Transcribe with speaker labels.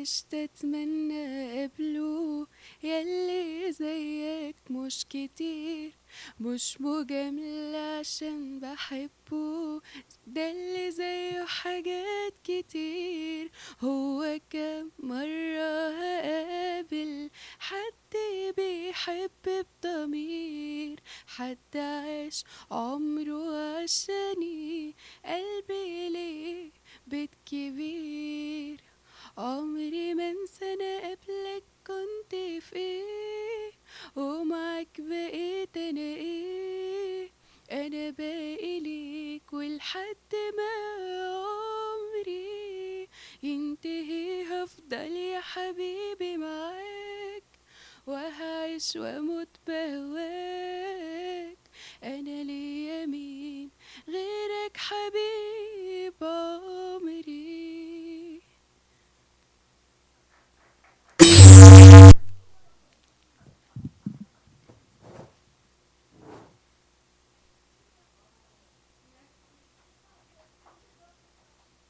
Speaker 1: عشت أتمنى قبله يلي زيك مش كتير مش مجاملة عشان بحبه. ده اللي زيه حاجات كتير. هو كم مرة هقابل حد بيحب بضمير؟ حد عاش عمره عشاني عمري ما انسى أنا قبلك كنت في إيه ومعاك بقيت أنا إيه أنا باقي ليك ولحد ما عمري ينتهي هفضل يا حبيبي معاك وهعيش وأموت بهواك. أنا ليا مين غيرك حبيب